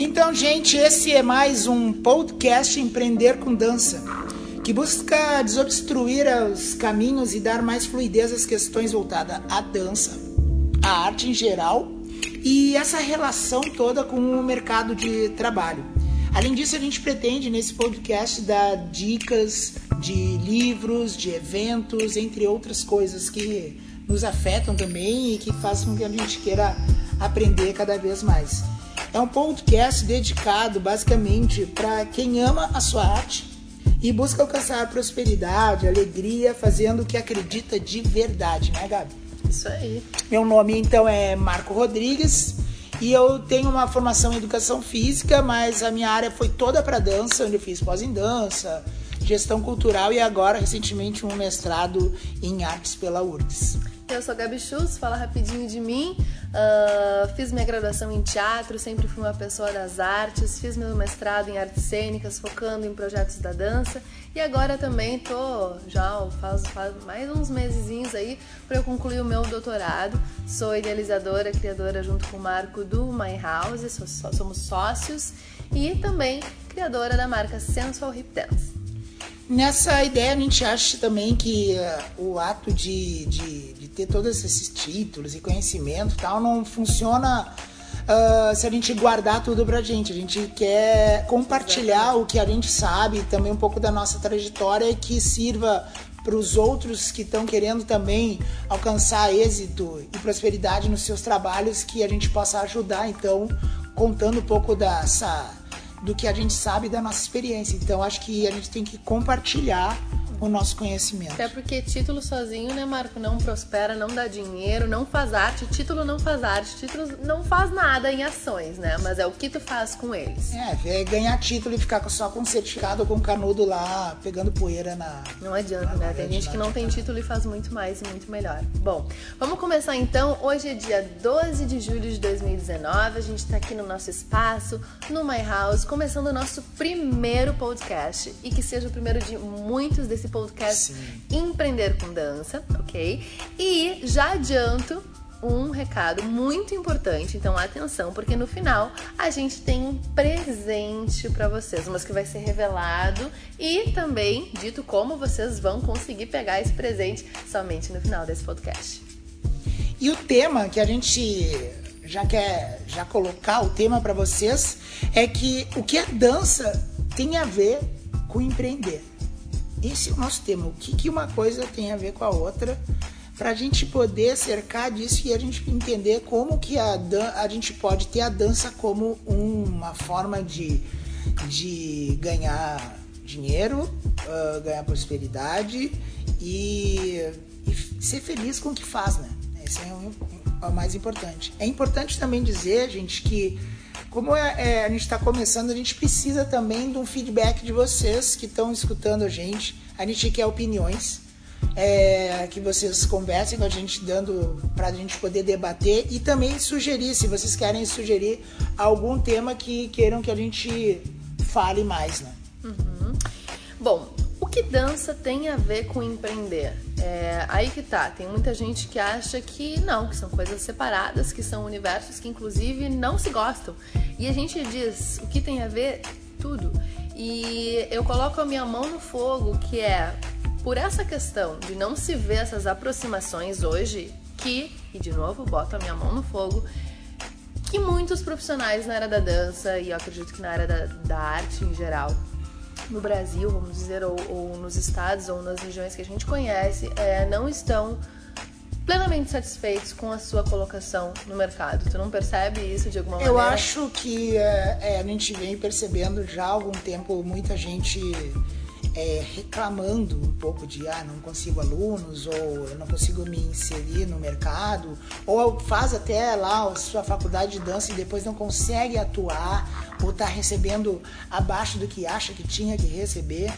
Então, gente, esse é mais um podcast Empreender com Dança, que busca desobstruir os caminhos e dar mais fluidez às questões voltadas à dança, à arte em geral e essa relação toda com o mercado de trabalho. Além disso, a gente pretende nesse podcast dar dicas de livros, de eventos, entre outras coisas que nos afetam também e que fazem com que a gente queira aprender cada vez mais. É um podcast dedicado basicamente para quem ama a sua arte e busca alcançar prosperidade, alegria, fazendo o que acredita de verdade, né, Gabi? Isso aí. Meu nome então é Marco Rodrigues e eu tenho uma formação em educação física, mas a minha área foi toda para dança, onde eu fiz pós em dança, gestão cultural e agora recentemente um mestrado em artes pela URGS. Eu sou Gabi Schultz, fala rapidinho de mim. Uh, fiz minha graduação em teatro, sempre fui uma pessoa das artes, fiz meu mestrado em artes cênicas, focando em projetos da dança. E agora também tô, já faz, faz mais uns mesezinhos aí, para eu concluir o meu doutorado. Sou idealizadora, criadora junto com o Marco do My House, somos sócios, e também criadora da marca Sensual Hip Dance. Nessa ideia, a gente acha também que uh, o ato de, de, ter todos esses títulos e conhecimento tal não funciona uh, se a gente guardar tudo pra gente. A gente quer compartilhar o que a gente sabe, também um pouco da nossa trajetória que sirva para os outros que estão querendo também alcançar êxito e prosperidade nos seus trabalhos, que a gente possa ajudar. Então, contando um pouco dessa do que a gente sabe da nossa experiência. Então acho que a gente tem que compartilhar o nosso conhecimento. Até porque título sozinho, né, Marco, não prospera, não dá dinheiro, não faz arte. Título não faz arte, título não faz nada em ações, né? Mas é o que tu faz com eles. É, é ganhar título e ficar só com certificado ou com canudo lá, pegando poeira na. Não adianta, né? Tem gente que não tem título e faz muito mais e muito melhor. Bom, vamos começar então. Hoje é dia 12 de julho de 2019. A gente tá aqui no nosso espaço, no My House, começando o nosso primeiro podcast. E que seja o primeiro de muitos podcast Sim. Empreender com Dança, ok? E já adianto um recado muito importante, então atenção, porque no final a gente tem um presente para vocês, mas que vai ser revelado e também dito como vocês vão conseguir pegar esse presente somente no final desse podcast. E o tema que a gente já quer já colocar o tema para vocês é que o que a dança tem a ver com empreender. Esse é o nosso tema. O que, que uma coisa tem a ver com a outra para a gente poder cercar disso e a gente entender como que a, a gente pode ter a dança como uma forma de, de ganhar dinheiro, uh, ganhar prosperidade e, e, ser feliz com o que faz, né? Esse é o, o mais importante. É importante também dizer, gente, que como é, é, a gente está começando, a gente precisa também de um feedback de vocês que estão escutando a gente. A gente quer opiniões, é, que vocês conversem com a gente, dando para a gente poder debater e também sugerir, se vocês querem sugerir algum tema que queiram que a gente fale mais, né? Uhum. Bom, que dança tem a ver com empreender? É, aí que tá, tem muita gente que acha que não, que são coisas separadas, que são universos que inclusive não se gostam. E a gente diz o que tem a ver tudo. E eu coloco a minha mão no fogo, que é por essa questão de não se ver essas aproximações hoje, que, e de novo boto a minha mão no fogo, que muitos profissionais na área da dança, e eu acredito que na área da, da arte em geral, no Brasil, vamos dizer, ou, ou, nos estados ou nas regiões que a gente conhece, é, não estão plenamente satisfeitos com a sua colocação no mercado. Tu não percebe isso de alguma maneira? Eu acho que é, é, a gente vem percebendo já há algum tempo muita gente é, reclamando um pouco de ah, não consigo alunos, ou eu não consigo me inserir no mercado, ou faz até lá a sua faculdade de dança e depois não consegue atuar, ou está recebendo abaixo do que acha que tinha que receber.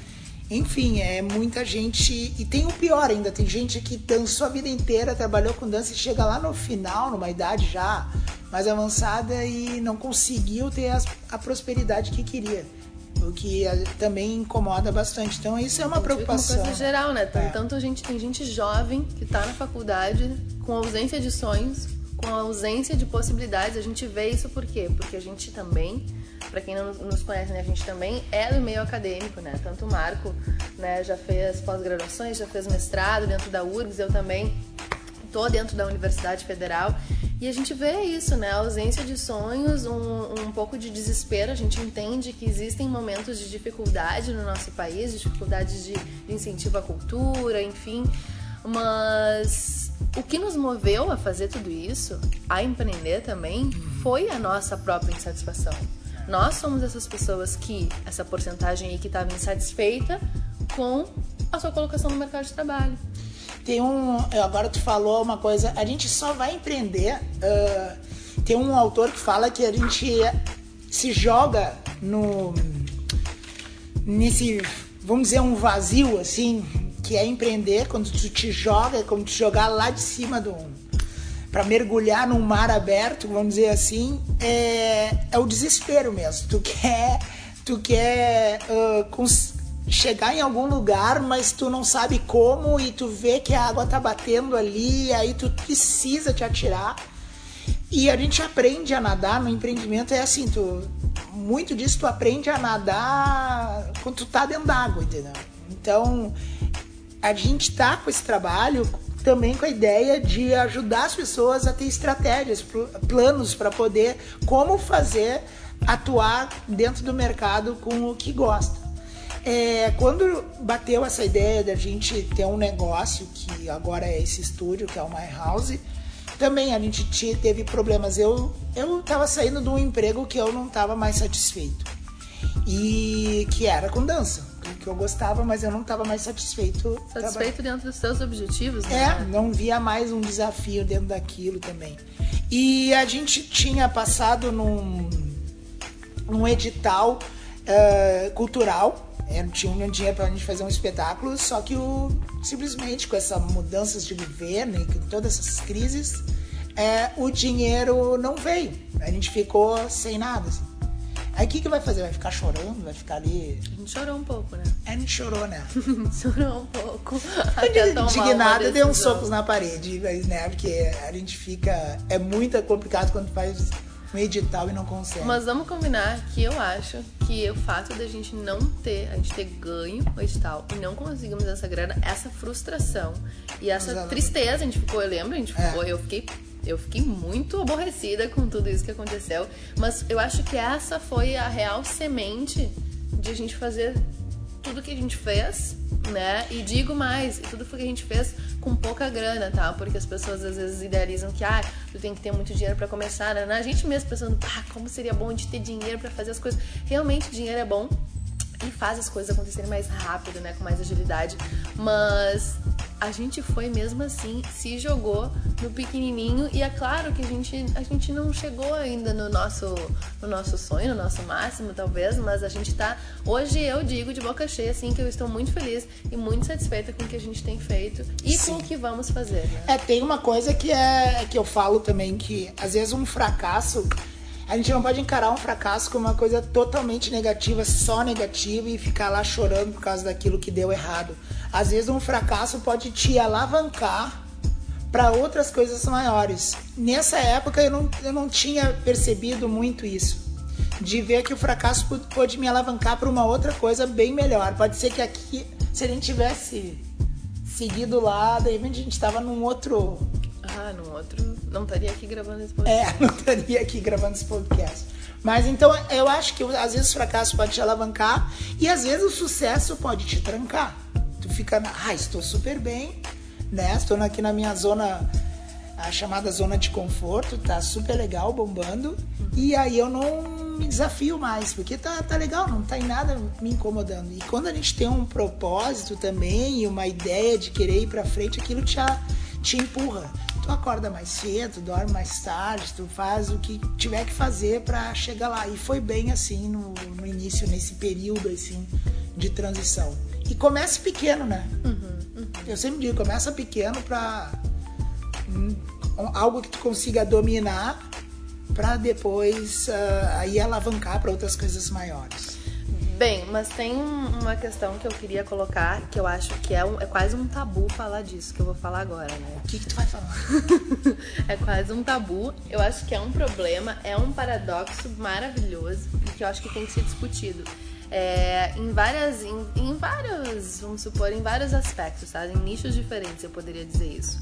Enfim, é muita gente. E tem o pior ainda: tem gente que dançou a vida inteira, trabalhou com dança e chega lá no final, numa idade já mais avançada, e não conseguiu ter a, a prosperidade que queria o que também incomoda bastante. Então isso é uma preocupação. Uma coisa geral, né? É. Tanto a gente tem gente jovem que está na faculdade com ausência de sonhos, com ausência de possibilidades. A gente vê isso por quê? Porque a gente também, para quem não nos conhece, né, a gente também é do meio acadêmico, né? Tanto o Marco, né, já fez pós-graduações, já fez mestrado dentro da URGS, eu também tô dentro da Universidade Federal. E a gente vê isso, né? A ausência de sonhos, um, um pouco de desespero. A gente entende que existem momentos de dificuldade no nosso país, dificuldades de, de incentivo à cultura, enfim. Mas o que nos moveu a fazer tudo isso, a empreender também, foi a nossa própria insatisfação. Nós somos essas pessoas que, essa porcentagem aí que estava insatisfeita com a sua colocação no mercado de trabalho. Tem um. Agora tu falou uma coisa, a gente só vai empreender. Uh, tem um autor que fala que a gente se joga no. nesse. vamos dizer, um vazio, assim, que é empreender, quando tu te joga, é como te jogar lá de cima do. Para mergulhar num mar aberto, vamos dizer assim, é, é o desespero mesmo. Tu quer. Tu quer uh, chegar em algum lugar, mas tu não sabe como e tu vê que a água tá batendo ali, aí tu precisa te atirar. E a gente aprende a nadar no empreendimento é assim, tu muito disso tu aprende a nadar quando tu tá dentro d'água, entendeu? Então, a gente tá com esse trabalho também com a ideia de ajudar as pessoas a ter estratégias, planos para poder como fazer atuar dentro do mercado com o que gosta. É, quando bateu essa ideia da gente ter um negócio, que agora é esse estúdio, que é o My House, também a gente teve problemas. Eu, eu tava saindo de um emprego que eu não estava mais satisfeito. E que era com dança. Que eu gostava, mas eu não estava mais satisfeito. Satisfeito dentro dos seus objetivos, né? É, não via mais um desafio dentro daquilo também. E a gente tinha passado num, num edital uh, cultural é, não tinha um dinheiro para a gente fazer um espetáculo, só que o, simplesmente com essas mudanças de governo e com todas essas crises, é, o dinheiro não veio. A gente ficou sem nada. Assim. Aí o que, que vai fazer? Vai ficar chorando? Vai ficar ali. A gente chorou um pouco, né? É, a gente chorou, né? chorou um pouco. Indignada, deu uns socos na parede, né? Porque a gente fica. É muito complicado quando faz um edital e não consegue. Mas vamos combinar que eu acho que o fato da gente não ter, a gente ter ganho o edital e não conseguimos essa grana, essa frustração e essa Exatamente. tristeza, a gente ficou, eu lembro, a gente é. ficou, é. eu fiquei eu fiquei muito aborrecida com tudo isso que aconteceu, mas eu acho que essa foi a real semente de a gente fazer tudo que a gente fez, né? E digo mais, tudo que a gente fez com pouca grana, tá? Porque as pessoas às vezes idealizam que, ah, tu tem que ter muito dinheiro para começar, né? A gente mesmo pensando, ah, como seria bom de ter dinheiro para fazer as coisas. Realmente, dinheiro é bom e faz as coisas acontecerem mais rápido, né? Com mais agilidade. Mas a gente foi mesmo assim, se jogou no pequenininho e é claro que a gente, a gente não chegou ainda no nosso, no nosso sonho, no nosso máximo talvez, mas a gente tá, hoje eu digo de boca cheia assim que eu estou muito feliz e muito satisfeita com o que a gente tem feito e Sim. com o que vamos fazer, né? É, tem uma coisa que é que eu falo também que às vezes um fracasso a gente não pode encarar um fracasso como uma coisa totalmente negativa, só negativa e ficar lá chorando por causa daquilo que deu errado. Às vezes um fracasso pode te alavancar para outras coisas maiores. Nessa época eu não, eu não tinha percebido muito isso. De ver que o fracasso pode me alavancar para uma outra coisa bem melhor. Pode ser que aqui, se a gente tivesse seguido lá, daí a gente estava num outro ah, no outro. Não estaria aqui gravando esse podcast. É, não estaria aqui gravando esse podcast. Mas então eu acho que às vezes o fracasso pode te alavancar e às vezes o sucesso pode te trancar. Tu fica, na, ah, estou super bem, né? Estou aqui na minha zona, a chamada zona de conforto, tá super legal, bombando. E aí eu não me desafio mais, porque tá, tá legal, não tá em nada me incomodando. E quando a gente tem um propósito também uma ideia de querer ir para frente, aquilo te, te empurra tu acorda mais cedo, dorme mais tarde, tu faz o que tiver que fazer para chegar lá. E foi bem assim no, no, início, nesse período assim de transição. E comece pequeno, né? Uhum, uhum. Eu sempre digo, começa pequeno para um, algo que tu consiga dominar para depois uh, aí alavancar para outras coisas maiores. Bem, mas tem uma questão que eu queria colocar, que eu acho que é, um, é quase um tabu falar disso, que eu vou falar agora, né? O que, que tu vai falar? é quase um tabu. Eu acho que é um problema, é um paradoxo maravilhoso e que eu acho que tem que ser discutido. É, em várias, em, em, vários, vamos supor, em vários aspectos, tá? Em nichos diferentes, eu poderia dizer isso.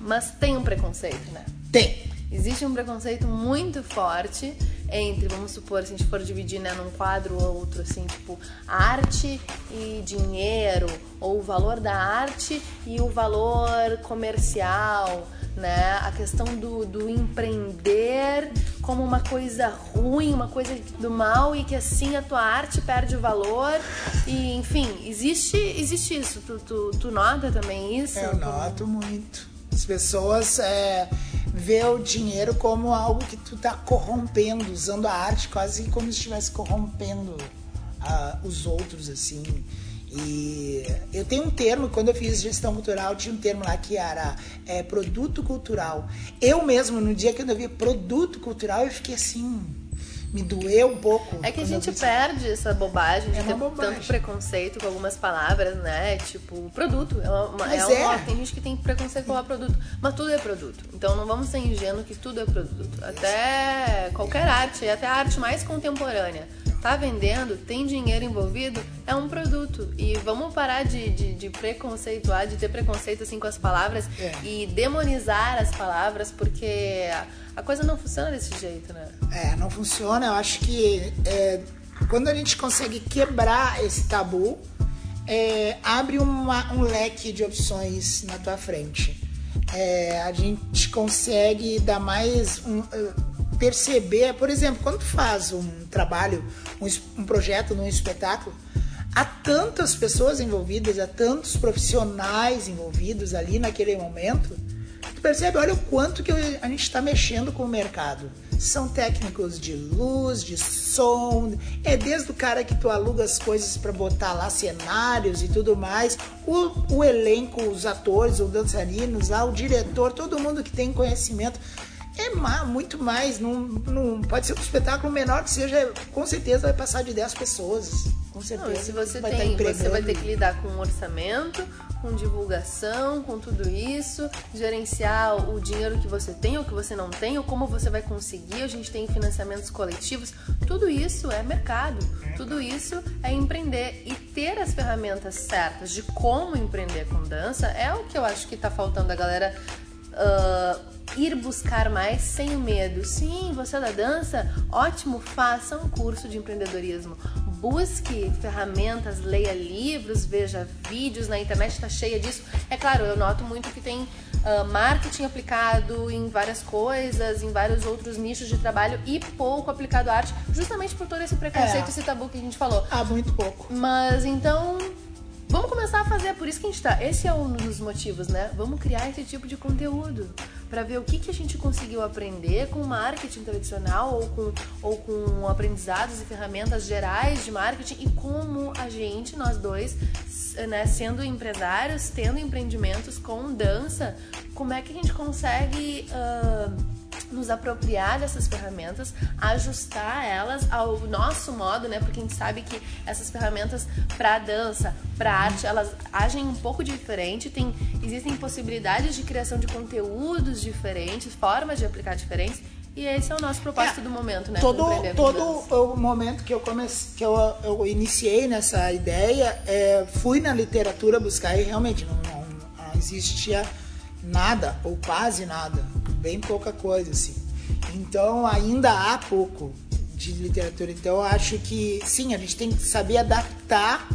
Mas tem um preconceito, né? Tem. Existe um preconceito muito forte entre, vamos supor, se a gente for dividir né, num quadro ou outro, assim, tipo, arte e dinheiro, ou o valor da arte e o valor comercial, né? A questão do, do empreender como uma coisa ruim, uma coisa do mal e que assim a tua arte perde o valor. E, enfim, existe, existe isso. Tu, tu, tu nota também isso? Eu noto muito. As pessoas é, vê o dinheiro como algo que tu tá corrompendo, usando a arte quase como se estivesse corrompendo uh, os outros, assim. E eu tenho um termo, quando eu fiz gestão cultural, tinha um termo lá que era é, produto cultural. Eu mesmo, no dia que eu vi produto cultural, eu fiquei assim, me doeu um pouco. É que a gente perde essa bobagem de é ter bobagem. tanto preconceito com algumas palavras, né? Tipo, produto. É uma, é uma, é. Tem gente que tem preconceito com o produto, mas tudo é produto. Então não vamos ser ingênuos que tudo é produto. Até qualquer arte, até a arte mais contemporânea tá vendendo, tem dinheiro envolvido, é um produto. E vamos parar de, de, de preconceituar, de ter preconceito assim com as palavras é. e demonizar as palavras, porque a coisa não funciona desse jeito, né? É, não funciona. Eu acho que é, quando a gente consegue quebrar esse tabu, é, abre uma, um leque de opções na tua frente. É, a gente consegue dar mais um, perceber, por exemplo, quando tu faz um trabalho, um, um projeto num espetáculo, há tantas pessoas envolvidas, há tantos profissionais envolvidos ali naquele momento, tu percebe, olha o quanto que a gente está mexendo com o mercado. São técnicos de luz, de som, é desde o cara que tu aluga as coisas para botar lá cenários e tudo mais, o, o elenco, os atores, os dançarinos, lá, o diretor, todo mundo que tem conhecimento é muito mais. Não, não, pode ser um espetáculo menor que seja, com certeza vai passar de 10 pessoas. Com certeza. Não, se você vai tem, você vai ter que lidar com orçamento, com divulgação, com tudo isso, gerenciar o dinheiro que você tem ou que você não tem, ou como você vai conseguir. A gente tem financiamentos coletivos. Tudo isso é mercado. Tudo isso é empreender e ter as ferramentas certas de como empreender com dança é o que eu acho que está faltando a galera uh, ir buscar mais sem o medo. Sim, você é da dança? Ótimo, faça um curso de empreendedorismo. Busque ferramentas, leia livros, veja vídeos na internet, está cheia disso. É claro, eu noto muito que tem uh, marketing aplicado em várias coisas, em vários outros nichos de trabalho e pouco aplicado à arte, justamente por todo esse preconceito, é. esse tabu que a gente falou. Ah, muito pouco. Mas então Vamos começar a fazer, por isso que a gente tá. Esse é um dos motivos, né? Vamos criar esse tipo de conteúdo para ver o que, que a gente conseguiu aprender com marketing tradicional ou com, ou com aprendizados e ferramentas gerais de marketing e como a gente, nós dois, né, sendo empresários, tendo empreendimentos com dança, como é que a gente consegue. Uh, nos apropriar dessas ferramentas, ajustar elas ao nosso modo, né? Porque a gente sabe que essas ferramentas para dança, para arte, elas agem um pouco diferente, tem existem possibilidades de criação de conteúdos diferentes, formas de aplicar diferentes. E esse é o nosso propósito é, do momento, né? Todo, todo o momento que eu comecei, que eu, eu iniciei nessa ideia, é, fui na literatura buscar e realmente não, não, não existia nada ou quase nada bem pouca coisa, assim. Então ainda há pouco de literatura. Então eu acho que sim, a gente tem que saber adaptar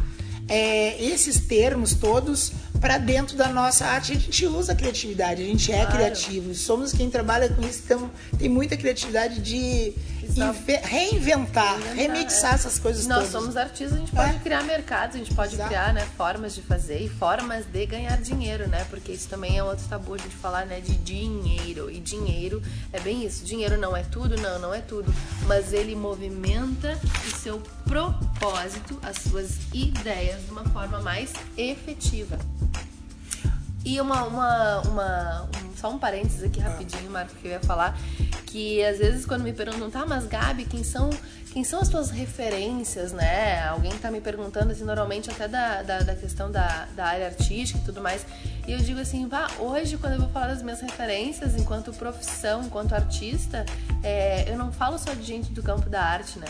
é, esses termos todos para dentro da nossa arte. A gente usa a criatividade, a gente é claro. criativo, somos quem trabalha com isso, então tem muita criatividade de reinventar, reinventar, remixar é. essas coisas Nós todas. somos artistas, a gente pode é. criar mercados, a gente pode Exato. criar né, formas de fazer e formas de ganhar dinheiro, né? Porque isso também é outro tabu de falar né, de dinheiro. E dinheiro é bem isso. Dinheiro não é tudo, não, não é tudo. Mas ele movimenta o seu propósito, as suas ideias de uma forma mais efetiva. E uma, uma, uma um só um parênteses aqui rapidinho, Marco, que eu ia falar, que às vezes quando me perguntam, tá, mas Gabi, quem são, quem são as tuas referências, né? Alguém tá me perguntando, assim, normalmente até da, da, da questão da, da área artística e tudo mais. E eu digo assim, vá, hoje quando eu vou falar das minhas referências enquanto profissão, enquanto artista, é, eu não falo só de gente do campo da arte, né?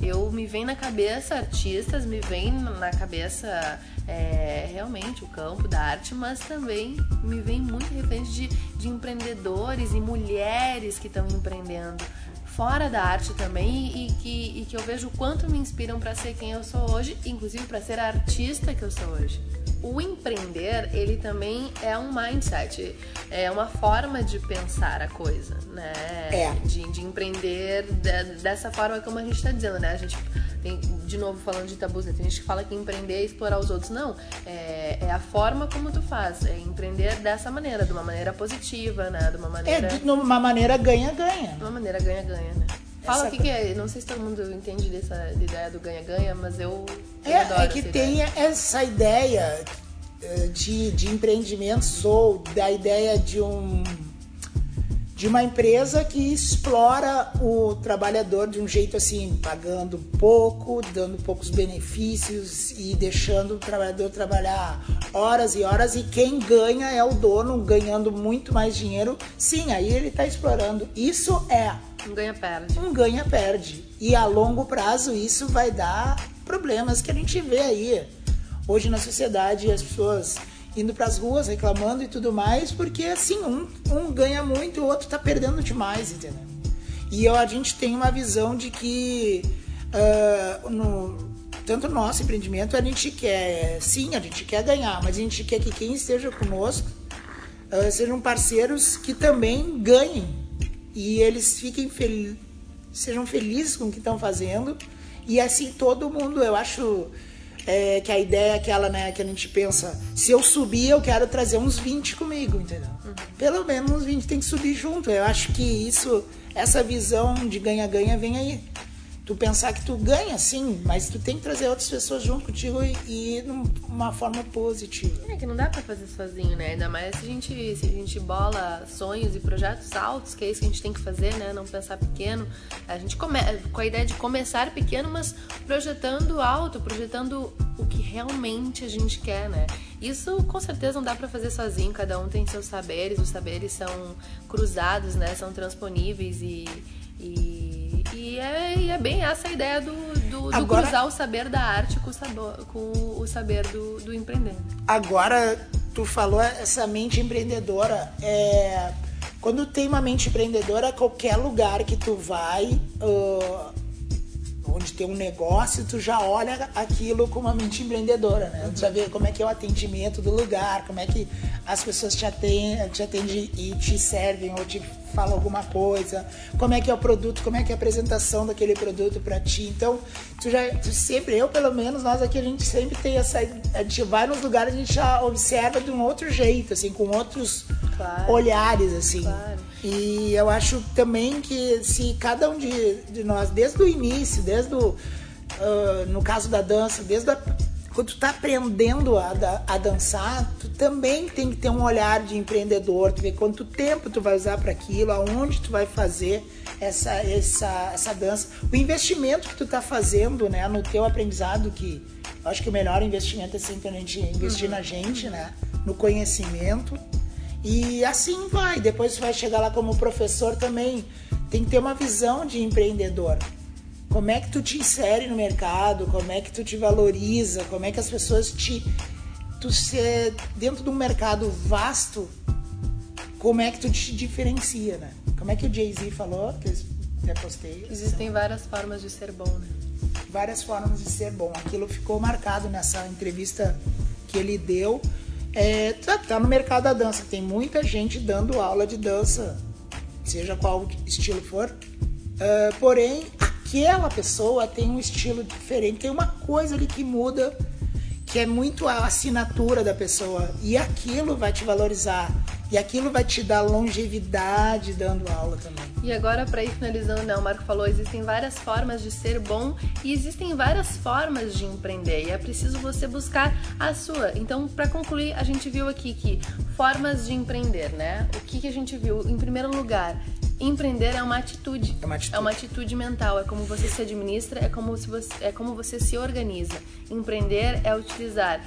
Eu me vem na cabeça artistas, me vem na cabeça é, realmente o campo da arte, mas também me vem muito referente de, de empreendedores e mulheres que estão empreendendo fora da arte também e, que, e que eu vejo o quanto me inspiram para ser quem eu sou hoje, inclusive para ser a artista que eu sou hoje o empreender, ele também é um mindset, é uma forma de pensar a coisa, né? É. De, de empreender de, dessa forma como a gente está dizendo, né? A gente tem, de novo falando de tabus, né? tem gente que fala que empreender é explorar os outros. Não, é, é, a forma como tu faz, é empreender dessa maneira, de uma maneira positiva, né? De uma maneira... É, de uma maneira ganha-ganha. De uma maneira ganha-ganha, né? Fala o que, que, é. Não sei se todo mundo entende dessa ideia do ganha-ganha, mas eu, eu é, é que tem ideia. essa ideia eh, de, de empreendimentos ou da ideia de um de uma empresa que explora o trabalhador de um jeito assim, pagando pouco, dando poucos benefícios e deixando o trabalhador trabalhar horas e horas e quem ganha é o dono, ganhando muito mais dinheiro. Sim, aí ele está explorando. Isso é um ganha-perde. Um ganha-perde. E a longo prazo isso vai dar problemas que a gente vê aí. Hoje na sociedade as pessoas indo para as ruas reclamando e tudo mais, porque assim, um, um ganha muito e o outro está perdendo demais, entendeu? E eu, a gente tem uma visão de que uh, no, tanto no nosso empreendimento a gente quer, sim, a gente quer ganhar, mas a gente quer que quem esteja conosco uh, sejam parceiros que também ganhem e eles fiquem sejam felizes com o que estão fazendo e assim todo mundo, eu acho é, que a ideia é aquela, né, que a gente pensa, se eu subir, eu quero trazer uns 20 comigo, entendeu? Uhum. Pelo menos uns 20 tem que subir junto. Eu acho que isso, essa visão de ganha-ganha vem aí tu pensar que tu ganha sim, mas tu tem que trazer outras pessoas junto contigo e, e de uma forma positiva. É que não dá para fazer sozinho, né? Ainda mais se a gente se a gente bola sonhos e projetos altos, que é isso que a gente tem que fazer, né? Não pensar pequeno. A gente come com a ideia de começar pequeno, mas projetando alto, projetando o que realmente a gente quer, né? Isso com certeza não dá para fazer sozinho, cada um tem seus saberes, os saberes são cruzados, né? São transponíveis e e é, e é bem essa a ideia do, do, do cruzar o saber da arte com o, sabor, com o saber do, do empreender. Agora, tu falou essa mente empreendedora. É, quando tem uma mente empreendedora, qualquer lugar que tu vai, uh, onde tem um negócio, tu já olha aquilo com uma mente empreendedora, né? Tu já vê como é que é o atendimento do lugar, como é que as pessoas te atendem, te atendem e te servem ou te fala alguma coisa, como é que é o produto, como é que é a apresentação daquele produto para ti. Então, tu já tu sempre, eu pelo menos, nós aqui a gente sempre tem essa, a gente vai nos lugares a gente já observa de um outro jeito, assim, com outros claro, olhares, assim. Claro. E eu acho também que se cada um de, de nós, desde o início, desde o, uh, no caso da dança, desde a quando tu tá aprendendo a, a, dançar, tu também tem que ter um olhar de empreendedor, tu vê quanto tempo tu vai usar para aquilo, aonde tu vai fazer essa, essa, essa dança. O investimento que tu tá fazendo, né, no teu aprendizado, que eu acho que o melhor investimento é sempre a gente investir uhum. na gente, né, no conhecimento. E assim vai, depois tu vai chegar lá como professor também, tem que ter uma visão de empreendedor como é que tu te insere no mercado, como é que tu te valoriza, como é que as pessoas te. Tu ser dentro de um mercado vasto, como é que tu te diferencia, né? Como é que o Jay-Z falou, que eu até postei. Existem várias formas de ser bom, né? Várias formas de ser bom. Aquilo ficou marcado nessa entrevista que ele deu. É, tá, tá no mercado da dança, tem muita gente dando aula de dança, seja qual estilo for. Uh, porém, aquela pessoa tem um estilo diferente, tem uma coisa ali que muda, que é muito a assinatura da pessoa, e aquilo vai te valorizar. E aquilo vai te dar longevidade dando aula também. E agora, para ir finalizando, né, o Marco falou, existem várias formas de ser bom e existem várias formas de empreender. E é preciso você buscar a sua. Então, para concluir, a gente viu aqui que formas de empreender, né? O que, que a gente viu? Em primeiro lugar, empreender é uma atitude. É uma atitude. É uma atitude mental. É como você se administra, é como, se você, é como você se organiza. Empreender é utilizar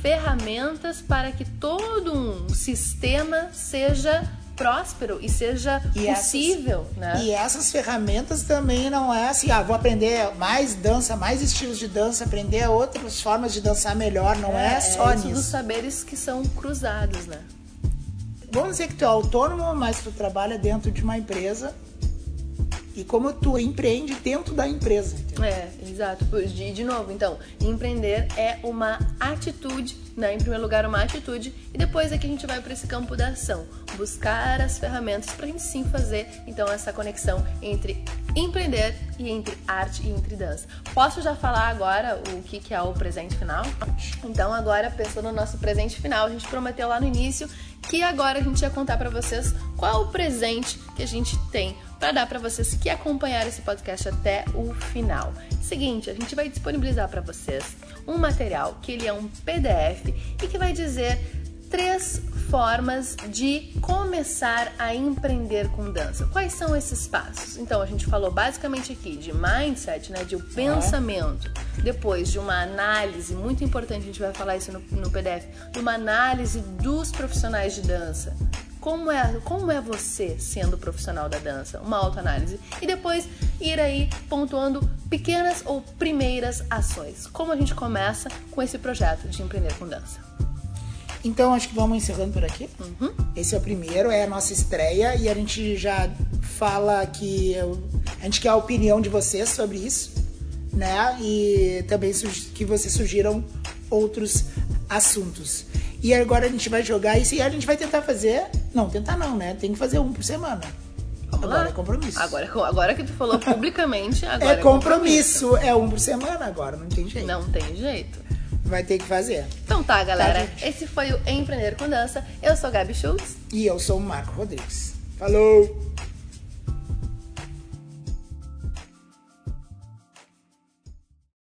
ferramentas para que todo um sistema seja próspero e seja E possível, essas, né? E essas ferramentas também não é assim, ah, vou aprender mais dança, mais estilos de dança, aprender outras formas de dançar melhor, não é, só isso dos nisso. saberes que são cruzados, né? Vamos dizer que tu é autônomo, mas tu trabalha dentro de uma empresa e como tu empreende dentro da empresa. entendeu? É, exato. De, de novo, então, empreender é uma atitude, né? Em primeiro lugar, uma atitude, e depois é que a gente vai para esse campo da ação, buscar as ferramentas para a gente sim fazer, então, essa conexão entre empreender e entre arte e entre dança. Posso já falar agora o que, que é o presente final? Então, agora, pensando no nosso presente final, a gente prometeu lá no início que agora a gente ia contar para vocês qual o presente que a gente tem para dar para vocês que acompanharam esse podcast até o final. Seguinte, a gente vai disponibilizar para vocês um material que ele é um PDF e que vai dizer três formas de começar a empreender com dança. Quais são esses passos? Então, a gente falou basicamente aqui de mindset, né, de o pensamento. Depois de uma análise, muito importante, a gente vai falar isso no, no PDF, de uma análise dos profissionais de dança. Como é, como é você sendo profissional da dança? Uma autoanálise. E depois ir aí pontuando pequenas ou primeiras ações. Como a gente começa com esse projeto de empreender com dança? Então acho que vamos encerrando por aqui. Uhum. Esse é o primeiro, é a nossa estreia e a gente já fala que eu- a gente quer a opinião de vocês sobre isso, né? E também que vocês sugiram outros assuntos. E agora a gente vai jogar isso e a gente vai tentar fazer. Não, tentar não, né? Tem que fazer um por semana. Vamos agora lá? é compromisso. Agora, agora que tu falou publicamente, agora é compromisso. É um por semana agora, não tem jeito. Não tem jeito. Vai ter que fazer. Então tá, galera. gente. Esse foi o Empreender com Dança. Eu sou Gabi Schultz. E eu sou o Marco Rodrigues. Falou!